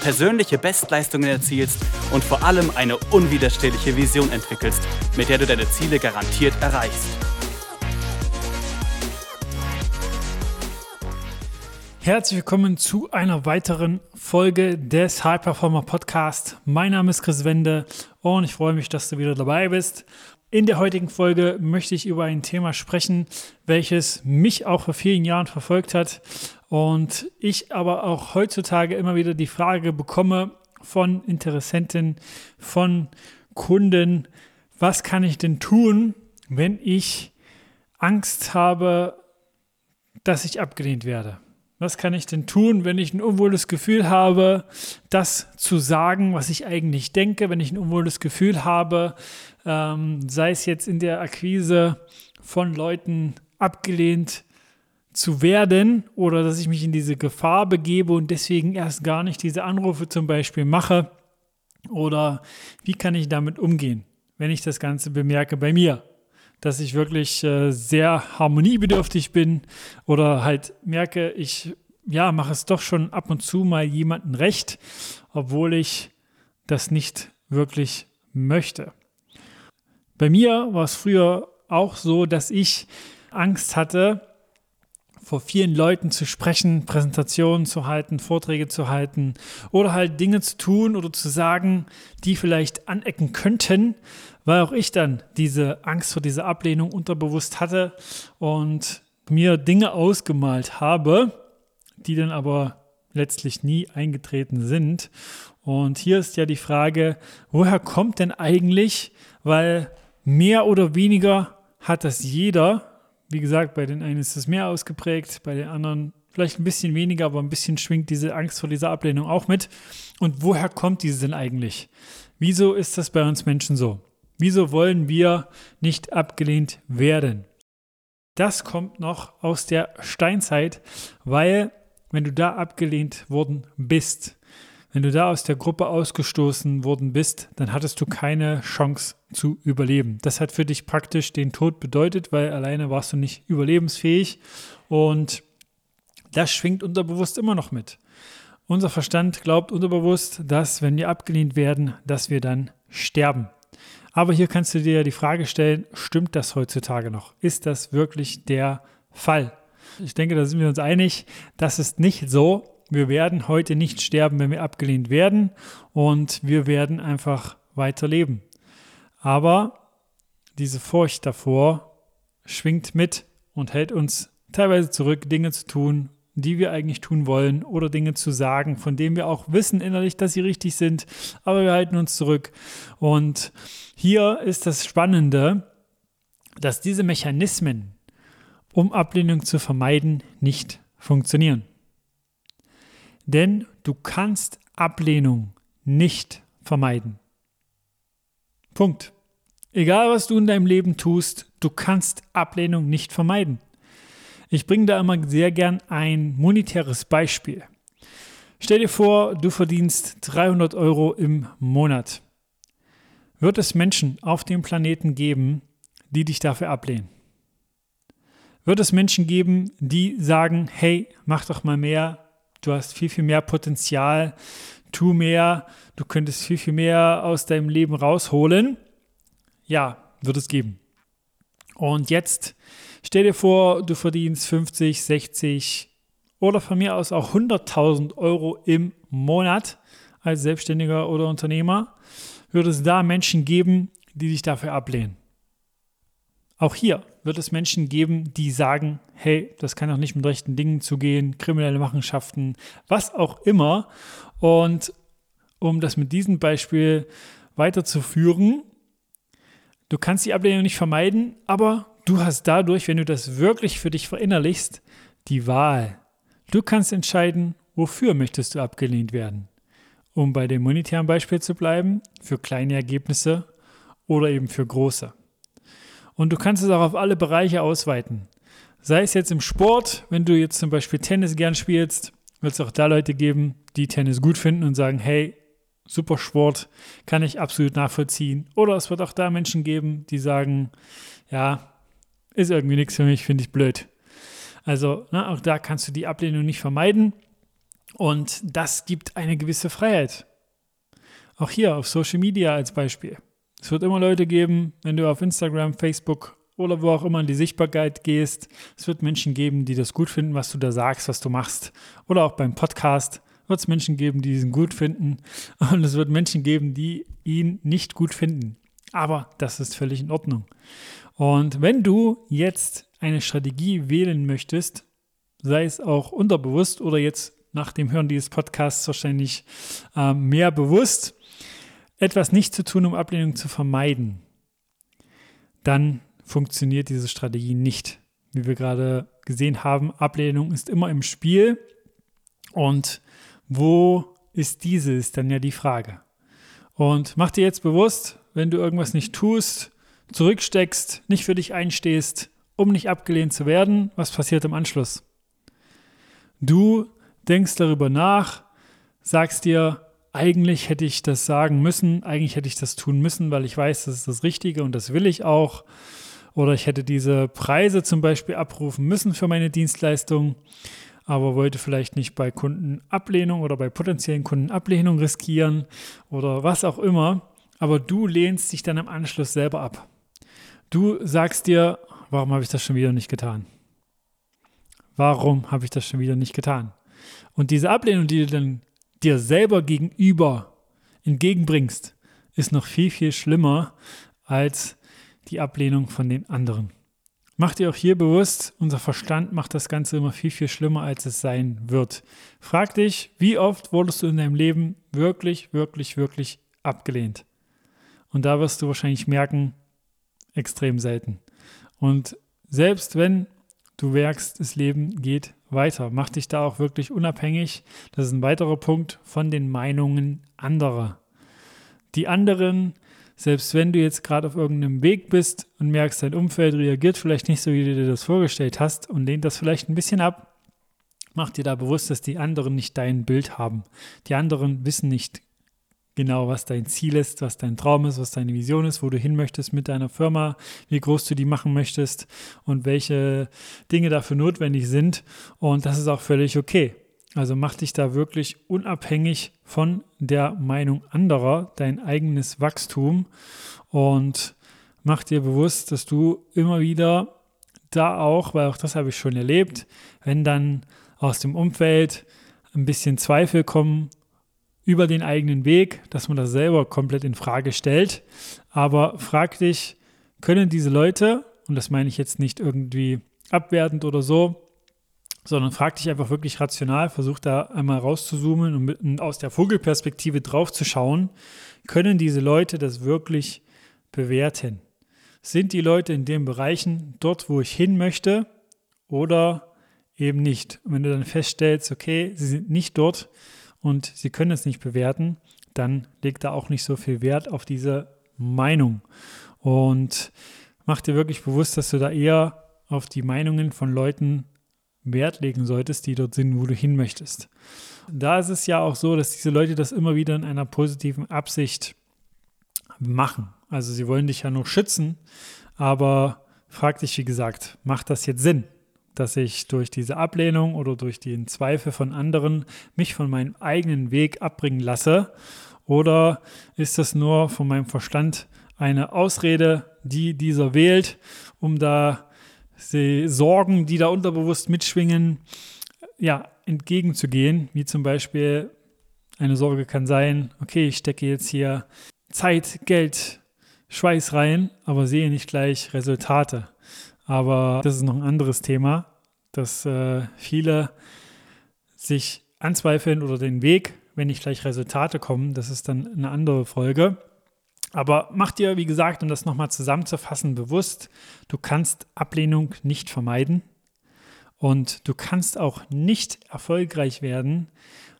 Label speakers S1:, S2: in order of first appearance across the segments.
S1: persönliche Bestleistungen erzielst und vor allem eine unwiderstehliche Vision entwickelst, mit der du deine Ziele garantiert erreichst.
S2: Herzlich willkommen zu einer weiteren Folge des High Performer Podcast. Mein Name ist Chris Wende und ich freue mich, dass du wieder dabei bist. In der heutigen Folge möchte ich über ein Thema sprechen, welches mich auch vor vielen Jahren verfolgt hat und ich aber auch heutzutage immer wieder die Frage bekomme von Interessenten, von Kunden, was kann ich denn tun, wenn ich Angst habe, dass ich abgelehnt werde? Was kann ich denn tun, wenn ich ein unwohles Gefühl habe, das zu sagen, was ich eigentlich denke, wenn ich ein unwohles Gefühl habe, ähm, sei es jetzt in der Akquise von Leuten abgelehnt zu werden oder dass ich mich in diese Gefahr begebe und deswegen erst gar nicht diese Anrufe zum Beispiel mache? Oder wie kann ich damit umgehen, wenn ich das Ganze bemerke bei mir? dass ich wirklich äh, sehr harmoniebedürftig bin oder halt merke, ich ja, mache es doch schon ab und zu mal jemandem recht, obwohl ich das nicht wirklich möchte. Bei mir war es früher auch so, dass ich Angst hatte, vor vielen Leuten zu sprechen, Präsentationen zu halten, Vorträge zu halten oder halt Dinge zu tun oder zu sagen, die vielleicht anecken könnten, weil auch ich dann diese Angst vor dieser Ablehnung unterbewusst hatte und mir Dinge ausgemalt habe, die dann aber letztlich nie eingetreten sind. Und hier ist ja die Frage, woher kommt denn eigentlich, weil mehr oder weniger hat das jeder. Wie gesagt, bei den einen ist es mehr ausgeprägt, bei den anderen vielleicht ein bisschen weniger, aber ein bisschen schwingt diese Angst vor dieser Ablehnung auch mit. Und woher kommt diese denn eigentlich? Wieso ist das bei uns Menschen so? Wieso wollen wir nicht abgelehnt werden? Das kommt noch aus der Steinzeit, weil wenn du da abgelehnt worden bist, wenn du da aus der Gruppe ausgestoßen worden bist, dann hattest du keine Chance zu überleben. Das hat für dich praktisch den Tod bedeutet, weil alleine warst du nicht überlebensfähig und das schwingt unterbewusst immer noch mit. Unser Verstand glaubt unterbewusst, dass wenn wir abgelehnt werden, dass wir dann sterben. Aber hier kannst du dir die Frage stellen, stimmt das heutzutage noch? Ist das wirklich der Fall? Ich denke, da sind wir uns einig, das ist nicht so. Wir werden heute nicht sterben, wenn wir abgelehnt werden und wir werden einfach weiterleben. Aber diese Furcht davor schwingt mit und hält uns teilweise zurück, Dinge zu tun, die wir eigentlich tun wollen oder Dinge zu sagen, von denen wir auch wissen innerlich, dass sie richtig sind, aber wir halten uns zurück. Und hier ist das Spannende, dass diese Mechanismen, um Ablehnung zu vermeiden, nicht funktionieren. Denn du kannst Ablehnung nicht vermeiden. Punkt. Egal, was du in deinem Leben tust, du kannst Ablehnung nicht vermeiden. Ich bringe da immer sehr gern ein monetäres Beispiel. Stell dir vor, du verdienst 300 Euro im Monat. Wird es Menschen auf dem Planeten geben, die dich dafür ablehnen? Wird es Menschen geben, die sagen, hey, mach doch mal mehr, du hast viel, viel mehr Potenzial, tu mehr, du könntest viel, viel mehr aus deinem Leben rausholen? Ja, wird es geben. Und jetzt Stell dir vor, du verdienst 50, 60 oder von mir aus auch 100.000 Euro im Monat als Selbstständiger oder Unternehmer. Würde es da Menschen geben, die dich dafür ablehnen? Auch hier wird es Menschen geben, die sagen, hey, das kann doch nicht mit rechten Dingen zugehen, kriminelle Machenschaften, was auch immer. Und um das mit diesem Beispiel weiterzuführen, du kannst die Ablehnung nicht vermeiden, aber Du hast dadurch, wenn du das wirklich für dich verinnerlichst, die Wahl. Du kannst entscheiden, wofür möchtest du abgelehnt werden. Um bei dem monetären Beispiel zu bleiben, für kleine Ergebnisse oder eben für große. Und du kannst es auch auf alle Bereiche ausweiten. Sei es jetzt im Sport, wenn du jetzt zum Beispiel Tennis gern spielst, wird es auch da Leute geben, die Tennis gut finden und sagen, hey, super Sport, kann ich absolut nachvollziehen. Oder es wird auch da Menschen geben, die sagen, ja, ist irgendwie nichts für mich, finde ich blöd. Also ne, auch da kannst du die Ablehnung nicht vermeiden. Und das gibt eine gewisse Freiheit. Auch hier auf Social Media als Beispiel. Es wird immer Leute geben, wenn du auf Instagram, Facebook oder wo auch immer in die Sichtbarkeit gehst. Es wird Menschen geben, die das gut finden, was du da sagst, was du machst. Oder auch beim Podcast wird es Menschen geben, die diesen gut finden. Und es wird Menschen geben, die ihn nicht gut finden. Aber das ist völlig in Ordnung. Und wenn du jetzt eine Strategie wählen möchtest, sei es auch unterbewusst oder jetzt nach dem Hören dieses Podcasts wahrscheinlich äh, mehr bewusst, etwas nicht zu tun, um Ablehnung zu vermeiden, dann funktioniert diese Strategie nicht. Wie wir gerade gesehen haben, Ablehnung ist immer im Spiel. Und wo ist diese, ist dann ja die Frage. Und mach dir jetzt bewusst, wenn du irgendwas nicht tust, zurücksteckst, nicht für dich einstehst, um nicht abgelehnt zu werden, was passiert im Anschluss? Du denkst darüber nach, sagst dir, eigentlich hätte ich das sagen müssen, eigentlich hätte ich das tun müssen, weil ich weiß, das ist das Richtige und das will ich auch. Oder ich hätte diese Preise zum Beispiel abrufen müssen für meine Dienstleistung, aber wollte vielleicht nicht bei Kunden Ablehnung oder bei potenziellen Kunden Ablehnung riskieren oder was auch immer. Aber du lehnst dich dann im Anschluss selber ab. Du sagst dir, warum habe ich das schon wieder nicht getan? Warum habe ich das schon wieder nicht getan? Und diese Ablehnung, die du dann dir selber gegenüber entgegenbringst, ist noch viel, viel schlimmer als die Ablehnung von den anderen. Mach dir auch hier bewusst, unser Verstand macht das Ganze immer viel, viel schlimmer, als es sein wird. Frag dich, wie oft wurdest du in deinem Leben wirklich, wirklich, wirklich abgelehnt? Und da wirst du wahrscheinlich merken, extrem selten. Und selbst wenn du merkst, das Leben geht weiter, mach dich da auch wirklich unabhängig. Das ist ein weiterer Punkt von den Meinungen anderer. Die anderen selbst wenn du jetzt gerade auf irgendeinem Weg bist und merkst, dein Umfeld reagiert vielleicht nicht so, wie du dir das vorgestellt hast und lehnt das vielleicht ein bisschen ab, mach dir da bewusst, dass die anderen nicht dein Bild haben. Die anderen wissen nicht genau, was dein Ziel ist, was dein Traum ist, was deine Vision ist, wo du hin möchtest mit deiner Firma, wie groß du die machen möchtest und welche Dinge dafür notwendig sind. Und das ist auch völlig okay. Also mach dich da wirklich unabhängig von der Meinung anderer, dein eigenes Wachstum und mach dir bewusst, dass du immer wieder da auch, weil auch das habe ich schon erlebt, wenn dann aus dem Umfeld ein bisschen Zweifel kommen über den eigenen Weg, dass man das selber komplett in Frage stellt. Aber frag dich, können diese Leute, und das meine ich jetzt nicht irgendwie abwertend oder so, sondern frag dich einfach wirklich rational, versuch da einmal rauszuzoomen und, aus der Vogelperspektive drauf zu schauen, können diese Leute das wirklich bewerten? Sind die Leute in den Bereichen dort, wo ich hin möchte oder eben nicht? Und wenn du dann feststellst, okay, sie sind nicht dort und sie können es nicht bewerten, dann leg da auch nicht so viel Wert auf diese Meinung. Und mach dir wirklich bewusst, dass du da eher auf die Meinungen von Leuten Wert legen solltest, die dort sind, wo du hin möchtest. Da ist es ja auch so, dass diese Leute das immer wieder in einer positiven Absicht machen. Also sie wollen dich ja nur schützen, aber frag dich, wie gesagt, macht das jetzt Sinn, dass ich durch diese Ablehnung oder durch den Zweifel von anderen mich von meinem eigenen Weg abbringen lasse? Oder ist das nur von meinem Verstand eine Ausrede, die dieser wählt, um da die Sorgen, die da unterbewusst mitschwingen, ja, entgegenzugehen. Wie zum Beispiel eine Sorge kann sein, okay, ich stecke jetzt hier Zeit, Geld, Schweiß rein, aber sehe nicht gleich Resultate. Aber das ist noch ein anderes Thema, dass äh, viele sich anzweifeln oder den Weg, wenn nicht gleich Resultate kommen. Das ist dann eine andere Folge. Aber mach dir, wie gesagt, um das nochmal zusammenzufassen, bewusst, du kannst Ablehnung nicht vermeiden und du kannst auch nicht erfolgreich werden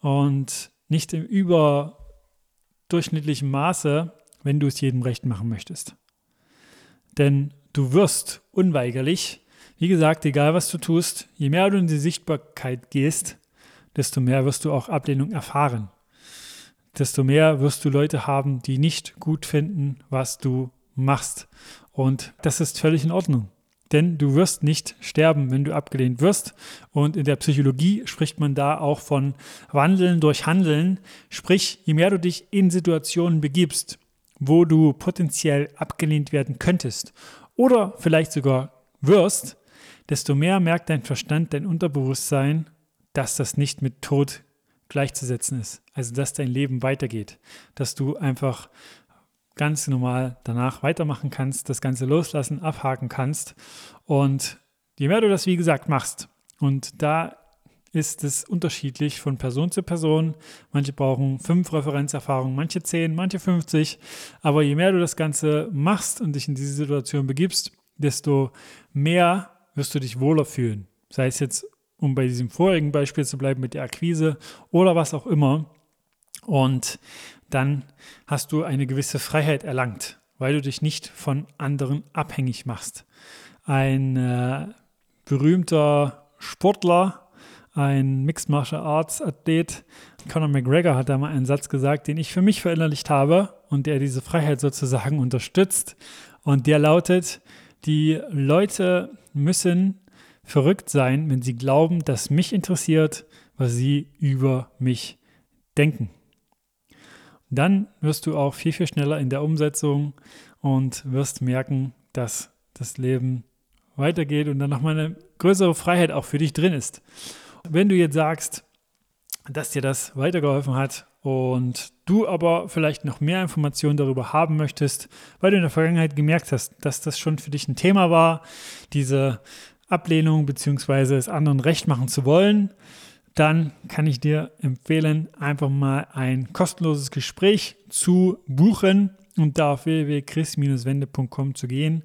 S2: und nicht im überdurchschnittlichen Maße, wenn du es jedem recht machen möchtest. Denn du wirst unweigerlich, wie gesagt, egal was du tust, je mehr du in die Sichtbarkeit gehst, desto mehr wirst du auch Ablehnung erfahren. Desto mehr wirst du Leute haben, die nicht gut finden, was du machst. Und das ist völlig in Ordnung. Denn du wirst nicht sterben, wenn du abgelehnt wirst. Und in der Psychologie spricht man da auch von Wandeln durch Handeln. Sprich, je mehr du dich in Situationen begibst, wo du potenziell abgelehnt werden könntest oder vielleicht sogar wirst, desto mehr merkt dein Verstand, dein Unterbewusstsein, dass das nicht mit Tod gleichzusetzen ist. Also dass dein Leben weitergeht, dass du einfach ganz normal danach weitermachen kannst, das Ganze loslassen, abhaken kannst. Und je mehr du das, wie gesagt, machst, und da ist es unterschiedlich von Person zu Person. Manche brauchen fünf Referenzerfahrungen, manche zehn, manche 50. Aber je mehr du das Ganze machst und dich in diese Situation begibst, desto mehr wirst du dich wohler fühlen. Sei es jetzt, um bei diesem vorigen Beispiel zu bleiben mit der Akquise oder was auch immer. Und dann hast du eine gewisse Freiheit erlangt, weil du dich nicht von anderen abhängig machst. Ein äh, berühmter Sportler ein Mixed Martial Arts Athlet, Conor McGregor, hat da mal einen Satz gesagt, den ich für mich verinnerlicht habe und der diese Freiheit sozusagen unterstützt. Und der lautet, die Leute müssen verrückt sein, wenn sie glauben, dass mich interessiert, was sie über mich denken. Dann wirst du auch viel, viel schneller in der Umsetzung und wirst merken, dass das Leben weitergeht und dann nochmal eine größere Freiheit auch für dich drin ist. Wenn du jetzt sagst, dass dir das weitergeholfen hat und du aber vielleicht noch mehr Informationen darüber haben möchtest, weil du in der Vergangenheit gemerkt hast, dass das schon für dich ein Thema war, diese Ablehnung bzw. es anderen recht machen zu wollen, dann kann ich dir empfehlen, einfach mal ein kostenloses Gespräch zu buchen und da auf www.chris-wende.com zu gehen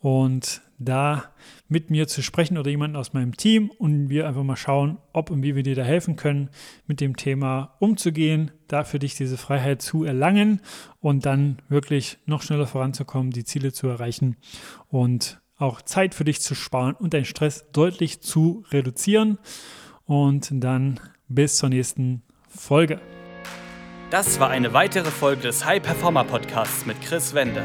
S2: und da mit mir zu sprechen oder jemanden aus meinem Team und wir einfach mal schauen, ob und wie wir dir da helfen können, mit dem Thema umzugehen, da für dich diese Freiheit zu erlangen und dann wirklich noch schneller voranzukommen, die Ziele zu erreichen und auch Zeit für dich zu sparen und deinen Stress deutlich zu reduzieren. Und dann bis zur nächsten Folge.
S1: Das war eine weitere Folge des High Performer Podcasts mit Chris Wende.